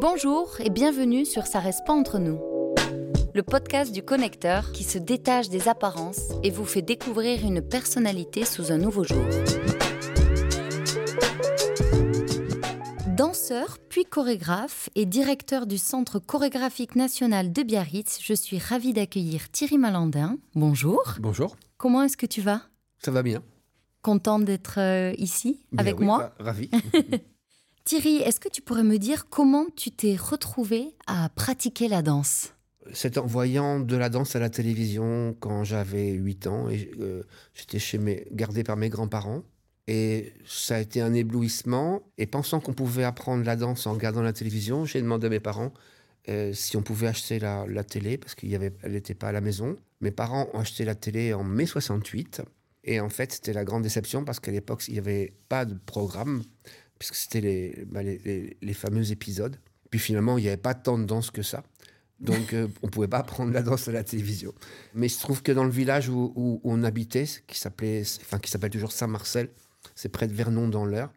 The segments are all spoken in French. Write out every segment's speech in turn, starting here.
Bonjour et bienvenue sur Ça reste pas entre nous. Le podcast du connecteur qui se détache des apparences et vous fait découvrir une personnalité sous un nouveau jour. Danseur, puis chorégraphe et directeur du Centre chorégraphique national de Biarritz, je suis ravie d'accueillir Thierry Malandin. Bonjour. Bonjour. Comment est-ce que tu vas? Ça va bien. Content d'être euh, ici Bien avec oui, moi? ra- Ravi. Thierry, est-ce que tu pourrais me dire comment tu t'es retrouvé à pratiquer la danse? C'est en voyant de la danse à la télévision quand j'avais 8 ans et euh, j'étais chez mes, gardé par mes grands-parents. Et ça a été un éblouissement. Et pensant qu'on pouvait apprendre la danse en regardant la télévision, j'ai demandé à mes parents euh, si on pouvait acheter la, la télé parce qu'elle n'était pas à la maison. Mes parents ont acheté la télé en mai 68. Et en fait, c'était la grande déception parce qu'à l'époque, il n'y avait pas de programme, puisque c'était les, bah, les, les- fameux épisodes. Puis finalement, il n'y avait pas tant de danse que ça. Donc, euh, on ne pouvait pas apprendre la danse à la télévision. Mais il se trouve que dans le village où, on habitait, qui s'appelait, enfin, qui s'appelle toujours Saint-Marcel, c'est près de Vernon dans l'Eure,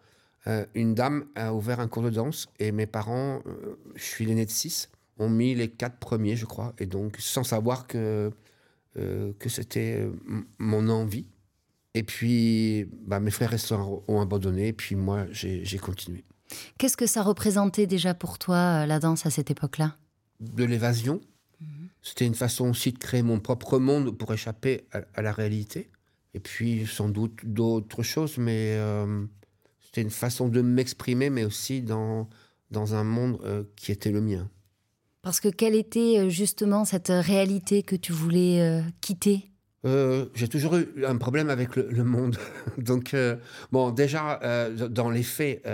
euh, une dame a ouvert un cours de danse et mes parents, euh, je suis l'aîné de six, ont mis les quatre premiers, je crois, et donc sans savoir que, que c'était mon envie. Et puis, bah, mes frères et sœurs ont abandonné, et puis moi, j'ai continué. Qu'est-ce que ça représentait déjà pour toi, euh, la danse à cette époque-là? De l'évasion, c'était une façon aussi de créer mon propre monde pour échapper à, à la réalité. Et puis, sans doute d'autres choses, mais euh, c'était une façon de m'exprimer, mais aussi dans, dans un monde euh, qui était le mien. Parce que quelle était justement cette réalité que tu voulais euh, quitter? Euh, j'ai toujours eu un problème avec le, le monde. donc, euh, bon, déjà, euh, dans les faits,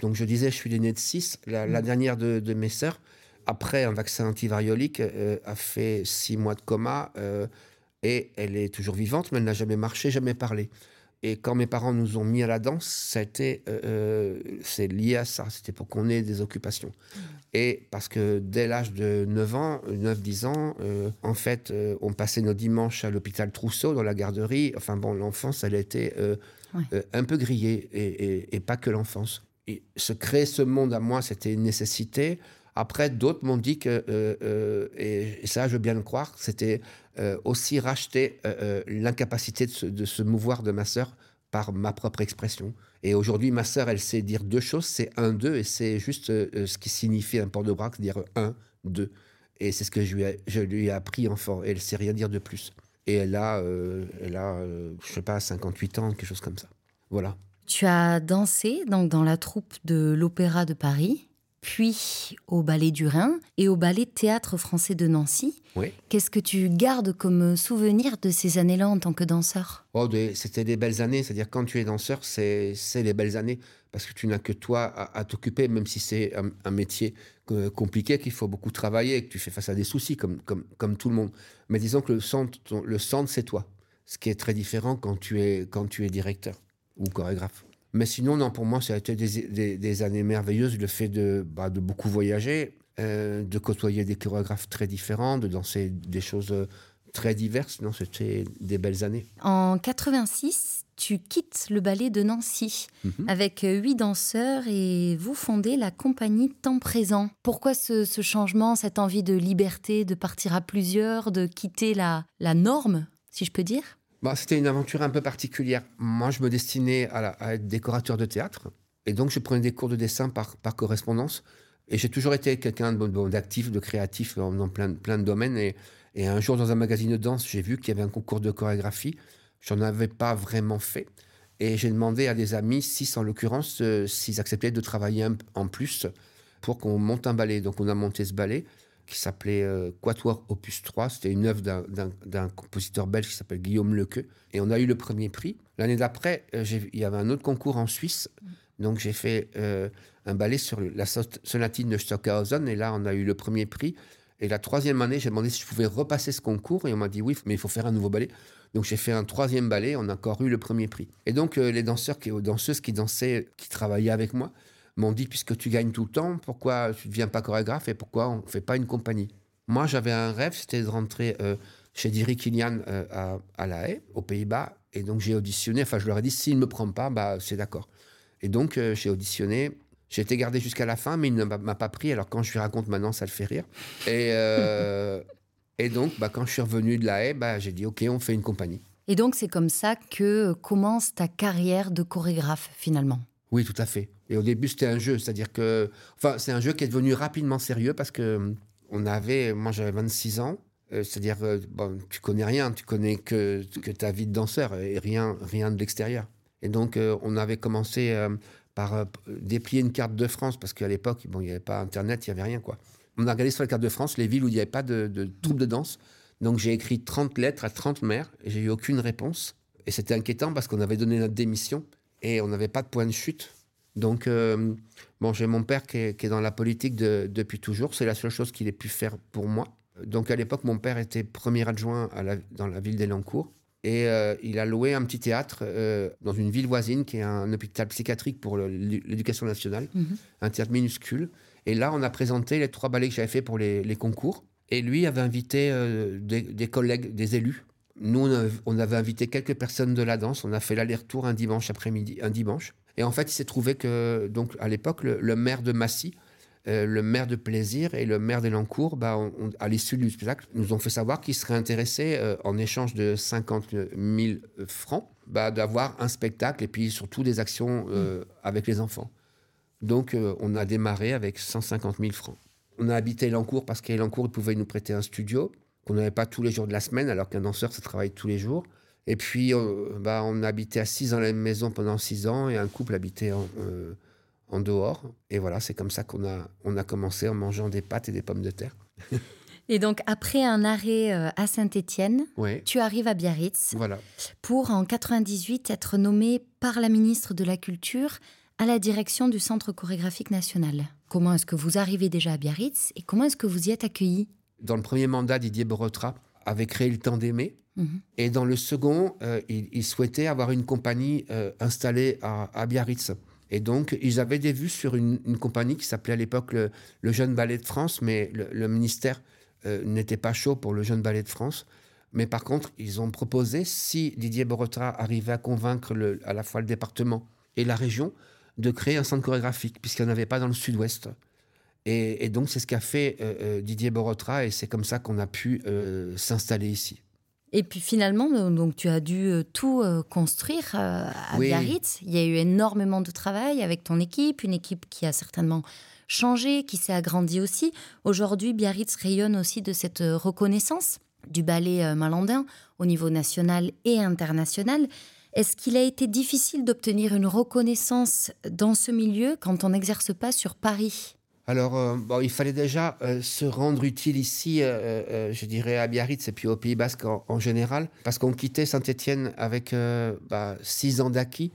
donc je disais, je suis l'aîné de six. La, la dernière de, de mes sœurs, après un vaccin antivariolique, a fait six mois de coma et elle est toujours vivante, mais elle n'a jamais marché, jamais parlé. Et quand mes parents nous ont mis à la danse, été, euh, euh, c'est lié à ça. C'était pour qu'on ait des occupations. Et parce que dès l'âge de 9 ans, 9-10 ans, euh, en fait, euh, on passait nos dimanches à l'hôpital Trousseau, dans la garderie. Enfin bon, l'enfance, elle était Ouais. un peu grillée, et, et- et pas que l'enfance. Et se créer ce monde à moi, c'était une nécessité. Après, d'autres m'ont dit que, et, et ça, je veux bien le croire, c'était euh, aussi racheter euh, euh, l'incapacité de se, mouvoir de ma sœur par ma propre expression. Et aujourd'hui, ma sœur, elle sait dire deux choses, c'est un, deux, et c'est juste ce qui signifie un port de bras, dire un, deux. Et c'est ce que je lui, ai, appris enfant, et elle sait rien dire de plus. Et elle a, elle a je sais pas, 58 ans, quelque chose comme ça. Voilà. Tu as dansé donc dans la troupe de l'Opéra de Paris, puis au Ballet du Rhin et au Ballet Théâtre français de Nancy. Oui. Qu'est-ce que tu gardes comme souvenir de ces années-là en tant que danseur? Oh, des- c'était des belles années. C'est-à-dire, quand tu es danseur, c'est c'est les belles années. Parce que tu n'as que toi à, à t'occuper, même si c'est un, un métier euh, compliqué, qu'il faut beaucoup travailler, que tu fais face à des soucis, comme, comme, comme tout le monde. Mais disons que le centre, ton- le centre c'est toi. Ce qui est très différent quand tu es, quand tu es directeur ou chorégraphe. Mais sinon, non, pour moi, ça a été des, des- des années merveilleuses. Le fait de, bah, de beaucoup voyager, euh, de côtoyer des chorégraphes très différents, de danser des choses euh, très diverses. Non, c'était des belles années. En 86, tu quittes le ballet de Nancy Mhm. avec huit danseurs et vous fondez la compagnie Temps Présent. Pourquoi ce, ce changement, cette envie de liberté, de partir à plusieurs, de quitter la, la norme, si je peux dire? C'était une aventure un peu particulière. Moi, je me destinais à, être décorateur de théâtre. Et donc, je prenais des cours de dessin par, par correspondance. Et j'ai toujours été quelqu'un d'actif, de créatif dans, plein, plein de domaines. Et, un jour, dans un magazine de danse, j'ai vu qu'il y avait un concours de chorégraphie. J'en avais pas vraiment fait. Et j'ai demandé à des amis, six en l'occurrence, euh, s'ils acceptaient de travailler en plus pour qu'on monte un ballet. Donc, on a monté ce ballet qui s'appelait euh, Quatuor Opus 3. C'était une œuvre d'un- compositeur belge qui s'appelle Guillaume Lequeux. Et on a eu le premier prix. L'année d'après, euh, il y avait un autre concours en Suisse. Donc j'ai fait euh, un ballet sur la so- sonatine de Stockhausen. Et là, on a eu le premier prix. Et la troisième année, j'ai demandé si je pouvais repasser ce concours. Et on m'a dit oui, mais il faut faire un nouveau ballet. Donc j'ai fait un troisième ballet. On a encore eu le premier prix. Et donc les danseuses qui dansaient, qui travaillaient avec moi, m'ont dit puisque tu gagnes tout le temps, pourquoi tu ne deviens pas chorégraphe et pourquoi on ne fait pas une compagnie? Moi, j'avais un rêve, c'était de rentrer euh, chez Diri Kilian euh, à, à La Haye, aux Pays-Bas. Et donc, j'ai auditionné. Enfin, je leur ai dit, s'il ne me prend pas, bah, c'est d'accord. Et donc, euh, j'ai auditionné. J'ai été gardé jusqu'à la fin, mais il ne m'a pas pris. Alors quand je lui raconte maintenant, ça le fait rire. Et, et donc, bah, quand je suis revenu de la haie, bah, j'ai dit OK, on fait une compagnie. Et donc, c'est comme ça que commence ta carrière de chorégraphe, finalement? Oui, tout à fait. Et au début, c'était un jeu, c'est-à-dire que, enfin, c'est un jeu qui est devenu rapidement sérieux parce que on avait, moi, j'avais 26 ans, euh, c'est-à-dire, euh, bon, tu connais rien, tu connais que, ta vie de danseur et rien, rien de l'extérieur. Et donc, euh, on avait commencé par déplier une carte de France parce qu'à l'époque, bon, il n'y avait pas Internet, il n'y avait rien, quoi. On a regardé sur la carte de France les villes où il n'y avait pas de, de troupe de danse. Donc, j'ai écrit 30 lettres à 30 maires et j'ai eu aucune réponse. Et c'était inquiétant parce qu'on avait donné notre démission et on n'avait pas de point de chute. Donc, euh, bon, j'ai mon père qui est, dans la politique depuis toujours. C'est la seule chose qu'il ait pu faire pour moi. Donc, à l'époque, mon père était premier adjoint dans la ville d'Elancourt. Et euh, il a loué un petit théâtre euh, dans une ville voisine qui est un hôpital psychiatrique pour l'éducation nationale, mhm. un théâtre minuscule. Et là, on a présenté les trois ballets que j'avais fait pour les, concours. Et lui avait invité des, collègues, des élus. Nous, on avait invité quelques personnes de la danse. On a fait l'aller-retour un dimanche après-midi, un dimanche. Et en fait, il s'est trouvé que, donc, à l'époque, le, maire de Massy, euh, le maire de Plaisir et le maire d'Elancourt, bah, à l'issue du spectacle, nous ont fait savoir qu'ils seraient intéressés, euh, en échange de 50 000 francs, bah, d'avoir un spectacle et puis surtout des actions euh, mmh. avec les enfants. Donc, on a démarré avec 150 000 francs. On a habité Elancourt parce qu'à Elancourt, ils pouvaient nous prêter un studio qu'on n'avait pas tous les jours de la semaine, alors qu'un danseur, ça travaille tous les jours. Et puis, on, bah, on habitait à six dans la même maison pendant six ans et un couple habitait en, euh, en dehors. Et voilà, c'est comme ça qu'on a, on a commencé en mangeant des pâtes et des pommes de terre. et donc, après un arrêt euh, à Saint-Étienne, tu arrives à Biarritz voilà. pour, en 98, être nommé par la ministre de la Culture à la direction du Centre chorégraphique national. Comment est-ce que vous arrivez déjà à Biarritz et comment est-ce que vous y êtes accueilli Dans le premier mandat, Didier Borotra avait créé le Temps d'aimer, Mhm. Et dans le second, euh, ils, souhaitaient avoir une compagnie euh, installée à, Biarritz. Et donc, ils avaient des vues sur une, compagnie qui s'appelait à l'époque le, Jeune Ballet de France, mais le, ministère euh, n'était pas chaud pour le Jeune Ballet de France. Mais par contre, ils ont proposé, si Didier Borotra arrivait à convaincre à la fois le département et la région, de créer un centre chorégraphique, puisqu'il n'y en avait pas dans le sud-ouest. Et, donc, c'est ce qu'a fait Didier Borotra, et c'est comme ça qu'on a pu s'installer ici. Et puis finalement, euh, donc tu as dû euh, tout euh, construire à Biarritz. Il y a eu énormément de travail avec ton équipe, une équipe qui a certainement changé, qui s'est agrandie aussi. Aujourd'hui, Biarritz rayonne aussi de cette reconnaissance du ballet malandin au niveau national et international. Est-ce qu'il a été difficile d'obtenir une reconnaissance dans ce milieu quand on n'exerce pas sur Paris? Alors, euh, il fallait déjà euh, se rendre utile ici, euh, je dirais à Biarritz et puis au Pays Basque en, général, parce qu'on quittait Saint-Étienne avec bah, six ans d'acquis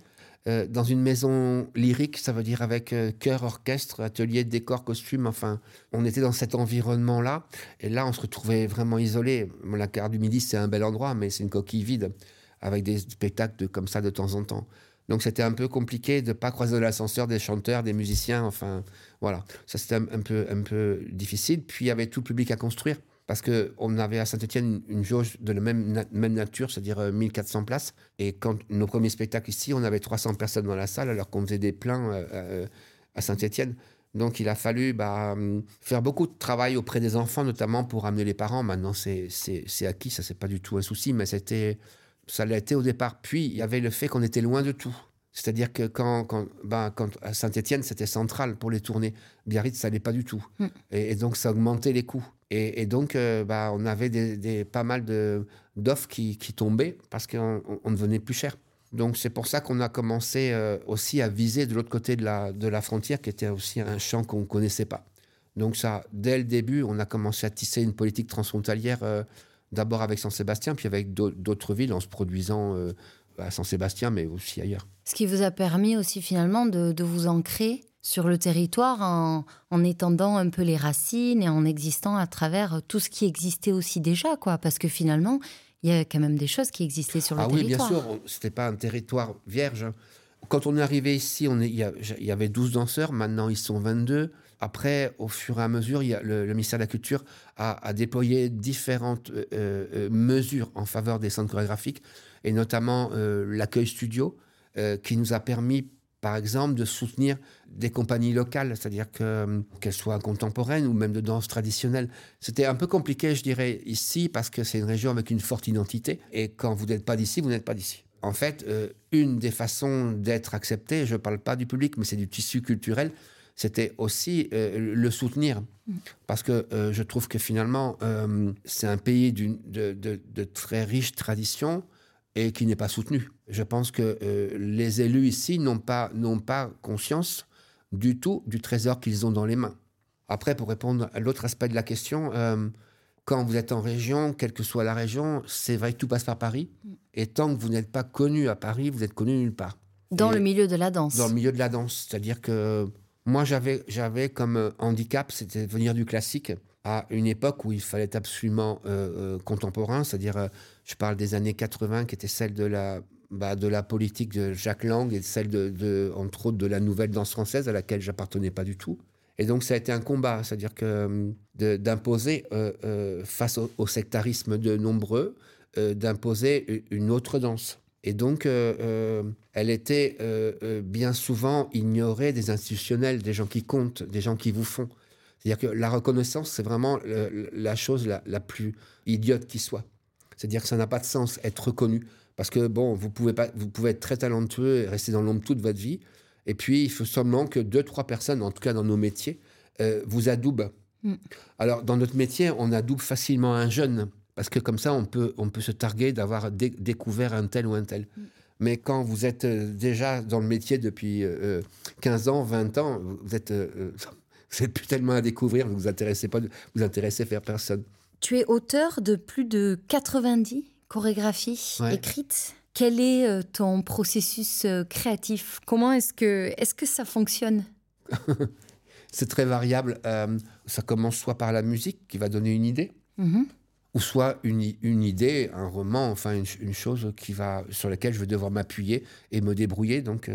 dans une maison lyrique, ça veut dire avec chœur, orchestre, atelier, décor, costume, enfin, on était dans cet environnement-là, et là, on se retrouvait vraiment isolé. La Gare du Midi, c'est un bel endroit, mais c'est une coquille vide, avec des spectacles comme ça de temps en temps. Donc c'était un peu compliqué de ne pas croiser l'ascenseur des chanteurs, des musiciens, enfin voilà. Ça c'était un, peu, un peu difficile. Puis il y avait tout le public à construire parce qu'on avait à Saint-Etienne une, jauge de la même, même nature, c'est-à-dire 1400 euh, places. Et quand nos premiers spectacles ici, on avait 300 personnes dans la salle alors qu'on faisait des pleins euh, euh, à Saint-Etienne. Donc il a fallu bah, faire beaucoup de travail auprès des enfants, notamment pour amener les parents. Maintenant c'est acquis, ça c'est pas du tout un souci, mais c'était ça l'a été au départ. Puis, il y avait le fait qu'on était loin de tout. C'est-à-dire que quand, quand, ben, quand à Saint-Etienne, c'était central pour les tournées. Biarritz, ça n'allait pas du tout. Hmm. Et, donc, ça augmentait les coûts. Et, donc, euh, bah, on avait des, pas mal d'offres qui, qui, tombaient parce qu'on on devenait plus cher. Donc, c'est pour ça qu'on a commencé euh, aussi à viser de l'autre côté de la, de la frontière, qui était aussi un champ qu'on ne connaissait pas. Donc, ça, dès le début, on a commencé à tisser une politique transfrontalière. Euh, d'abord avec Saint-Sébastien, puis avec d'autres villes en se produisant euh, à Saint-Sébastien, mais aussi ailleurs. Ce qui vous a permis aussi finalement de, vous ancrer sur le territoire en, en, étendant un peu les racines et en existant à travers tout ce qui existait aussi déjà, quoi. Parce que finalement, il y a quand même des choses qui existaient sur le territoire. Ah oui, bien sûr, c'était pas un territoire vierge. Quand on est arrivé ici, il, y avait 12 danseurs, maintenant ils sont 22. Après, au fur et à mesure, il y a le, ministère de la Culture a, déployé différentes euh, euh, mesures en faveur des centres chorégraphiques, et notamment euh, l'accueil studio, qui nous a permis par exemple, de soutenir des compagnies locales, c'est-à-dire que, qu'elles soient contemporaines ou même de danse traditionnelle. C'était un peu compliqué, je dirais, ici, parce que c'est une région avec une forte identité. Et quand vous n'êtes pas d'ici, vous n'êtes pas d'ici. En fait, euh, une des façons d'être accepté, je ne parle pas du public, mais c'est du tissu culturel, c'était aussi euh, le soutenir. Parce que euh, je trouve que finalement, c'est un pays de, de, très riche tradition et qui n'est pas soutenu. Je pense que euh, les élus ici n'ont pas, conscience du tout du trésor qu'ils ont dans les mains. Après, pour répondre à l'autre aspect de la question, euh, quand vous êtes en région, quelle que soit la région, c'est vrai que tout passe par Paris. Et tant que vous n'êtes pas connu à Paris, vous êtes connu nulle part. Dans le milieu de la danse. Dans le milieu de la danse. C'est-à-dire que moi, j'avais, comme handicap, c'était venir du classique à une époque où il fallait absolument euh, contemporain, c'est-à-dire je parle des années 80, qui était celle de la, bah, de la politique de Jacques Lang et celle, de, entre autres, de la nouvelle danse française à laquelle j'appartenais pas du tout. Et donc, ça a été un combat, c'est-à-dire que d'imposer, euh, euh, face au, sectarisme de nombreux, euh, d'imposer une autre danse. Et donc, elle était bien souvent ignorée des institutionnels, des gens qui comptent, des gens qui vous font. C'est-à-dire que la reconnaissance, c'est vraiment la chose la, la plus idiote qui soit. C'est-à-dire que ça n'a pas de sens être reconnu. Parce que, bon, vous pouvez, pas, vous pouvez être très talentueux et rester dans l'ombre toute votre vie. Et puis, il faut seulement que deux, trois personnes, en tout cas dans nos métiers, euh, vous adoubent. Mm. Alors, dans notre métier, on adoube facilement un jeune. Parce que comme ça, on peut, on peut se targuer d'avoir découvert un tel ou un tel. Mm. Mais quand vous êtes euh, déjà dans le métier depuis 15 euh, ans, 20 ans, vous êtes, vous êtes plus tellement à découvrir, vous vous intéressez pas, vous intéressez faire personne. Tu es auteur de plus de 90 chorégraphies écrites. Quel est euh, ton processus euh, créatif? Comment est-ce que, est que ça fonctionne? C'est très variable. Euh, ça commence soit par la musique qui va donner une idée, mm-hmm. Ou soit une, idée, un roman, enfin une, chose qui va, sur laquelle je vais devoir m'appuyer et me débrouiller. Donc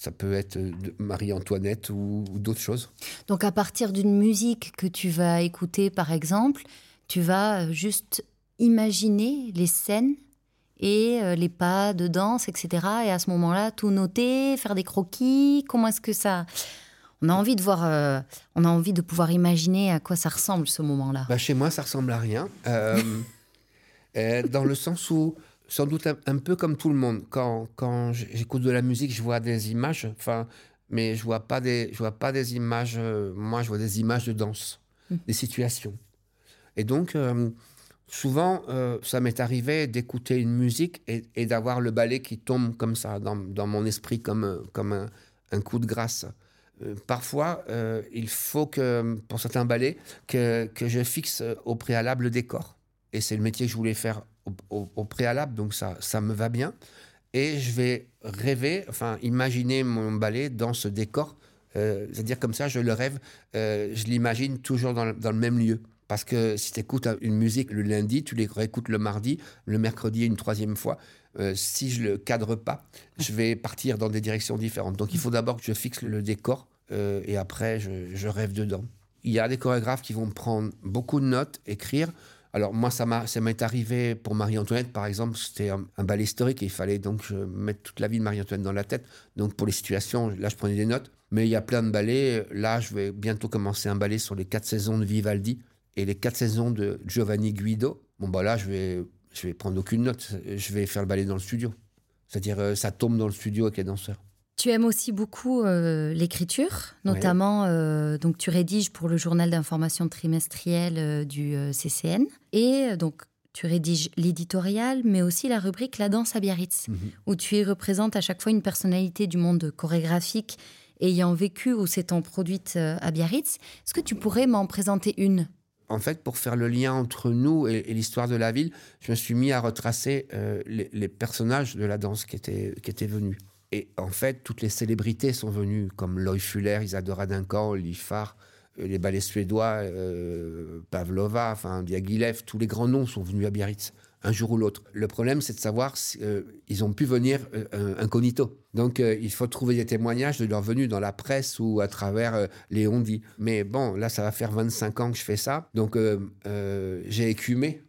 ça peut être Marie-Antoinette ou d'autres choses. Donc à partir d'une musique que tu vas écouter, par exemple, tu vas euh, juste imaginer les scènes et euh, les pas de danse, etc. Et à ce moment-là, tout noter, faire des croquis. Comment est-ce que ça On a envie de voir, euh, on a envie de pouvoir imaginer à quoi ça ressemble ce moment-là. Bah, chez moi, ça ressemble à rien. dans le sens où, sans doute un, peu comme tout le monde, quand, quand j'écoute de la musique, je vois des images. Enfin, mais je vois pas des, je vois pas des images. moi, je vois des images de danse, mmh. des situations. Et donc, euh, souvent, euh, ça m'est arrivé d'écouter une musique et, d'avoir le ballet qui tombe comme ça dans, mon esprit, comme, comme un, coup de grâce. Euh, parfois, il faut que, pour certains ballets, que, je fixe au préalable le décor. Et c'est le métier que je voulais faire au, préalable, donc ça, ça me va bien. Et je vais rêver, enfin, imaginer mon ballet dans ce décor. C'est-à-dire comme ça, je le rêve, je l'imagine toujours dans le même lieu. Parce que si tu écoutes une musique le lundi, tu les réécoutes le mardi, le mercredi une troisième fois. Euh, si je le cadre pas, je vais partir dans des directions différentes. Donc il faut d'abord que je fixe le décor euh, et après je, rêve dedans. Il y a des chorégraphes qui vont prendre beaucoup de notes, écrire. Alors moi, ça m'est arrivé pour Marie-Antoinette, par exemple, c'était un, un, ballet historique et il fallait donc je mettre toute la vie de Marie-Antoinette dans la tête. Donc pour les situations, là, je prenais des notes. Mais il y a plein de ballets. Là, je vais bientôt commencer un ballet sur les quatre saisons de Vivaldi et les quatre saisons de Giovanni Guido, bon, bah là, je vais, je vais prendre aucune note. Je vais faire le ballet dans le studio. C'est-à-dire, euh, ça tombe dans le studio avec les danseurs. Tu aimes aussi beaucoup euh, l'écriture, notamment, euh, donc tu rédiges pour le journal d'information trimestriel du CCN. Et donc, tu rédiges l'éditorial, mais aussi la rubrique La danse à Biarritz, mhm. où tu y représentes à chaque fois une personnalité du monde chorégraphique ayant vécu ou s'étant produite à Biarritz. Est-ce que tu pourrais m'en présenter une? En fait, pour faire le lien entre nous et, l'histoire de la ville, je me suis mis à retracer euh, les, personnages de la danse qui étaient, qui étaient venus. Et en fait, toutes les célébrités sont venues, comme Loy Fuller, Isadora Duncan, Lifar, euh, les ballets suédois, euh, Pavlova, enfin Diaghilev, tous les grands noms sont venus à Biarritz un jour ou l'autre. Le problème, c'est de savoir s'ils euh, ont pu venir euh, incognito. Donc, euh, il faut trouver des témoignages de leur venue dans la presse ou à travers les ondits. Mais bon, là, ça va faire 25 ans que je fais ça. Donc, j'ai écumé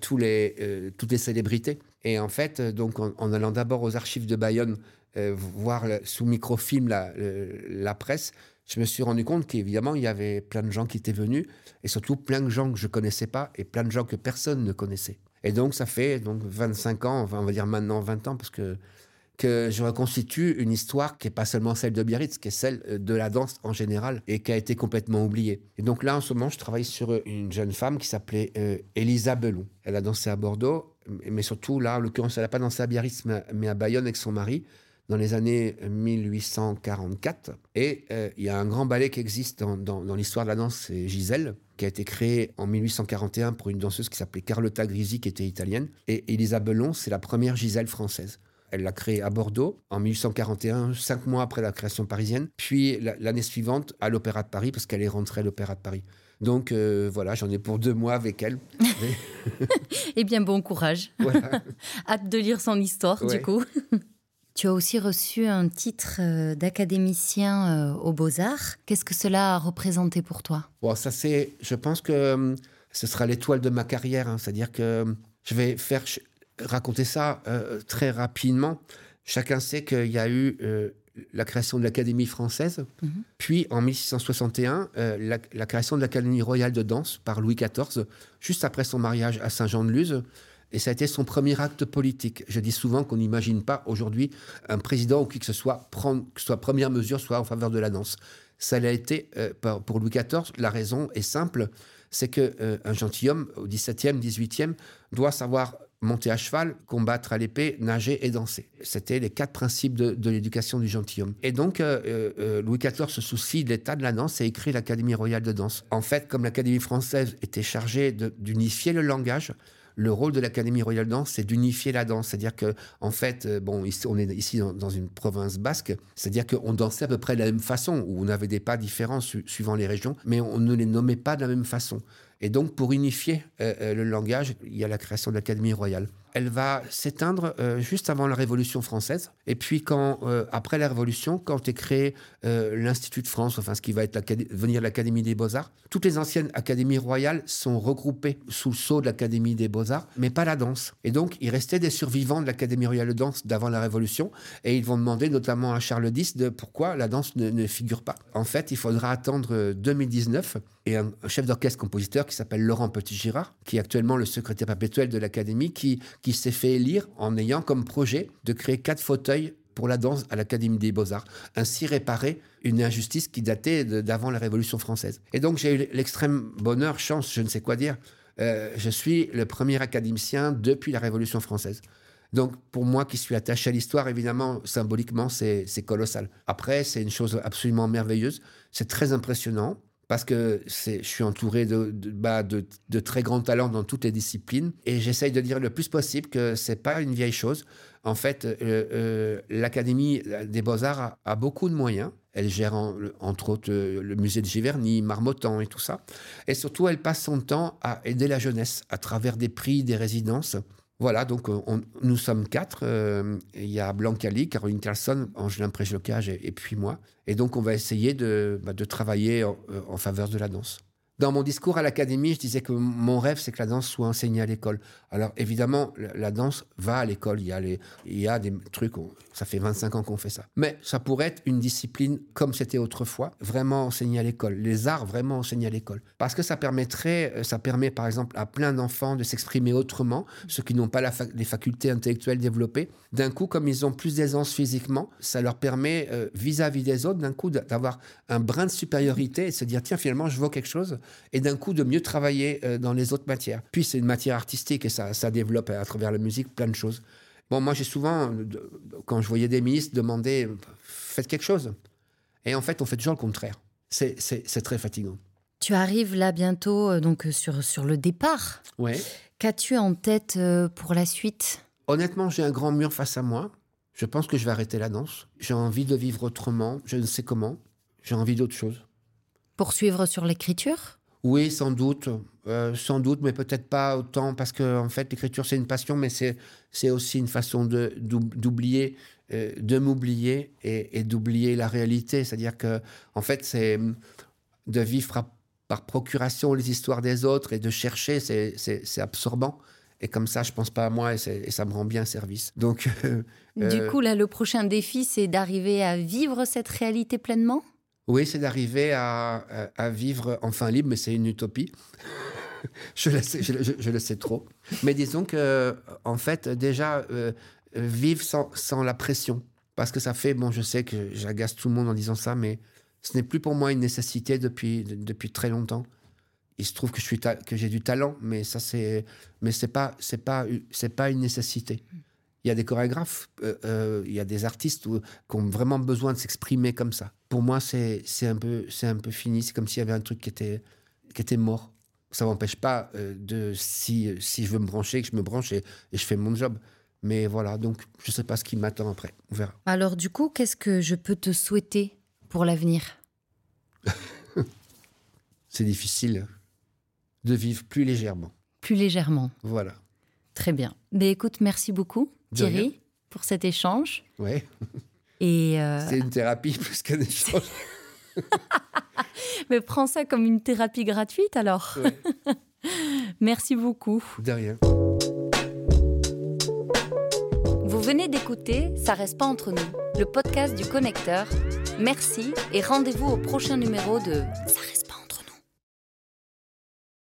toutes les célébrités. Et en fait, donc, en, allant d'abord aux archives de Bayonne, voir sous microfilm la, la presse, je me suis rendu compte qu'évidemment, il y avait plein de gens qui étaient venus, et surtout plein de gens que je connaissais pas, et plein de gens que personne ne connaissait. Et donc, ça fait donc 25 ans, enfin, on va dire maintenant 20 ans, parce que, je reconstitue une histoire qui n'est pas seulement celle de Biarritz, qui est celle euh, de la danse en général, et qui a été complètement oubliée. Et donc là, en ce moment, je travaille sur une jeune femme qui s'appelait euh, Elisa Belon. Elle a dansé à Bordeaux, mais surtout, là, en l'occurrence, elle n'a pas dansé à Biarritz, mais à Bayonne avec son mari dans les années 1844. Et euh, il y a un grand ballet qui existe dans, l'histoire de la danse, c'est Gisèle, qui a été créé en 1841 pour une danseuse qui s'appelait Carlotta Grisi, qui était italienne. Et Elisa Belon, c'est la première Gisèle française. Elle l'a créée à Bordeaux en 1841, cinq mois après la création parisienne. Puis l'année suivante à l'Opéra de Paris, parce qu'elle est rentrée à l'Opéra de Paris. Donc euh, voilà, j'en ai pour deux mois avec elle. eh bien, bon courage. Hâte de lire son histoire, du coup. Tu as aussi reçu un titre euh, d'académicien euh, aux Beaux-Arts. Qu'est-ce que cela a représenté pour toi? Bon, ça c'est, Je pense que euh, ce sera l'étoile de ma carrière. Hein. C'est-à-dire que je vais faire raconter ça très rapidement. Chacun sait qu'il y a eu la création de l'Académie française, mhm. puis en 1661, la, la, création de l'Académie royale de danse par Louis XIV, juste après son mariage à Saint-Jean-de-Luz. Et ça a été son premier acte politique. Je dis souvent qu'on n'imagine pas aujourd'hui un président ou qui que ce soit prendre, que soit première mesure soit en faveur de la danse. Ça l'a été euh, pour Louis XIV. La raison est simple, c'est que euh, un gentilhomme au XVIIe, XVIIIe doit savoir monter à cheval, combattre à l'épée, nager et danser. C'était les quatre principes de, l'éducation du gentilhomme. Et donc, euh, Louis XIV se soucie de l'état de la danse et écrit l'Académie royale de danse. En fait, comme l'Académie française était chargée d'unifier le langage, le rôle de l'Académie royale de danse, c'est d'unifier la danse. C'est-à-dire que, en fait, euh, bon, on est ici dans, une province basque, c'est-à-dire qu'on dansait à peu près de la même façon, où on avait des pas différents suivant les régions, mais on ne les nommait pas de la même façon. Et donc, pour unifier euh, euh, le langage, il y a la création de l'Académie royale elle va s'éteindre juste avant la Révolution française. Et puis, quand, euh, après la Révolution, quand est créé euh, l'Institut de France, enfin ce qui va être devenir l'Académie des Beaux-Arts, toutes les anciennes académies royales sont regroupées sous le sceau de l'Académie des Beaux-Arts, mais pas la danse. Et donc, il restait des survivants de l'Académie royale de danse d'avant la Révolution, et ils vont demander notamment à Charles X de pourquoi la danse ne, figure pas. En fait, il faudra attendre 2019 et un, chef d'orchestre-compositeur qui s'appelle Laurent Petit-Girard, qui est actuellement le secrétaire perpétuel de l'Académie, qui, qui s'est fait élire en ayant comme projet de créer quatre fauteuils pour la danse à l'Académie des Beaux-Arts, ainsi réparer une injustice qui datait d'avant la Révolution française. Et donc j'ai eu l'extrême bonheur, chance, je ne sais quoi dire, euh, je suis le premier académicien depuis la Révolution française. Donc, pour moi qui suis attaché à l'histoire, évidemment, symboliquement, c'est colossal. Après, c'est une chose absolument merveilleuse. C'est très impressionnant parce que je suis entouré bah, de, très grands talents dans toutes les disciplines et j'essaye de dire le plus possible que c'est pas une vieille chose. En fait, euh, euh, l'Académie des Beaux-Arts a, beaucoup de moyens. Elle gère entre autres le musée de Giverny, Marmottan et tout ça. Et surtout, elle passe son temps à aider la jeunesse à travers des prix, des résidences. Voilà, donc euh, nous sommes quatre. Euh, il y a Blancali, Caroline Carlson, Angelin Préjocage et, et, puis moi. Et donc on va essayer de, bah, travailler en, en faveur de la danse. Dans mon discours à l'académie, je disais que mon rêve, c'est que la danse soit enseignée à l'école. Alors évidemment, la danse va à l'école. Il, y a des trucs, ça fait 25 ans qu'on fait ça. Mais ça pourrait être une discipline comme c'était autrefois, vraiment enseignée à l'école. Les arts vraiment enseignés à l'école. Parce que ça permettrait, euh, ça permet par exemple à plein d'enfants de s'exprimer autrement, ceux qui n'ont pas les facultés intellectuelles développées. D'un coup, comme ils ont plus d'aisance physiquement, ça leur permet euh, vis-à-vis des autres, d'un coup, d'avoir un brin de supériorité et se dire, tiens, finalement, je vois quelque chose et d'un coup de mieux travailler euh, dans les autres matières. Puis c'est une matière artistique et ça, ça développe à travers la musique plein de choses. Bon, moi j'ai souvent, quand je voyais des ministres, demander faites quelque chose. Et en fait, on fait toujours le contraire. C'est très fatigant. Tu arrives là bientôt euh, donc sur, sur le départ. Ouais. Qu'as-tu en tête euh, pour la suite? Honnêtement, j'ai un grand mur face à moi. Je pense que je vais arrêter la danse. J'ai envie de vivre autrement. Je ne sais comment. J'ai envie d'autre chose. Poursuivre sur l'écriture? Oui, sans doute, euh, sans doute, mais peut-être pas autant parce que en fait, l'écriture c'est une passion, mais c'est c'est aussi une façon de d'oublier, euh, de m'oublier et, d'oublier la réalité. C'est-à-dire que en fait, c'est de vivre par procuration les histoires des autres et de chercher, c'est absorbant. Et comme ça, je pense pas à moi et, ça me rend bien service. Donc, du coup, là, le prochain défi, c'est d'arriver à vivre cette réalité pleinement? Oui, c'est d'arriver à, vivre enfin libre, mais c'est une utopie. je, le sais, je, le sais trop. Mais disons que, en fait, déjà, vivre sans, la pression. Parce que ça fait, bon, je sais que j'agace tout le monde en disant ça, mais ce n'est plus pour moi une nécessité depuis, très longtemps. Il se trouve que j'ai du talent, mais ça c'est pas une nécessité. Il y a des chorégraphes, euh, euh, il y a des artistes qui ont vraiment besoin de s'exprimer comme ça. Pour moi, c'est un peu un peu fini. C'est comme s'il y avait un truc qui était qui était mort. Ça m'empêche pas euh, de si si je veux me brancher, que je me branche et, et je fais mon job. Mais voilà, donc je sais pas ce qui m'attend après. On verra. Alors du coup, qu'est-ce que je peux te souhaiter pour l'avenir? C'est difficile de vivre plus légèrement. Plus légèrement. Voilà. Très bien. Mais écoute, merci beaucoup, Thierry, pour cet échange. Ouais. Et euh, C'est une thérapie plus qu'un échange. Mais prends ça comme une thérapie gratuite alors. merci beaucoup. De rien. Vous venez d'écouter Ça reste pas entre nous, le podcast du connecteur. Merci et rendez-vous au prochain numéro de Ça reste